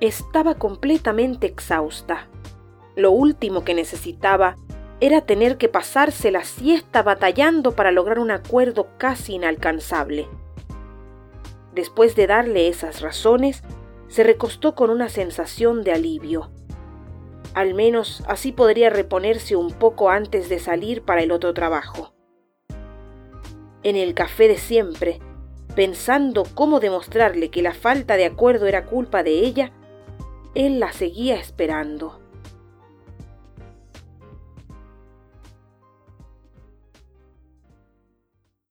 Estaba completamente exhausta. Lo último que necesitaba era tener que pasarse la siesta batallando para lograr un acuerdo casi inalcanzable. Después de darle esas razones, se recostó con una sensación de alivio. Al menos así podría reponerse un poco antes de salir para el otro trabajo. En el café de siempre, pensando cómo demostrarle que la falta de acuerdo era culpa de ella, él la seguía esperando.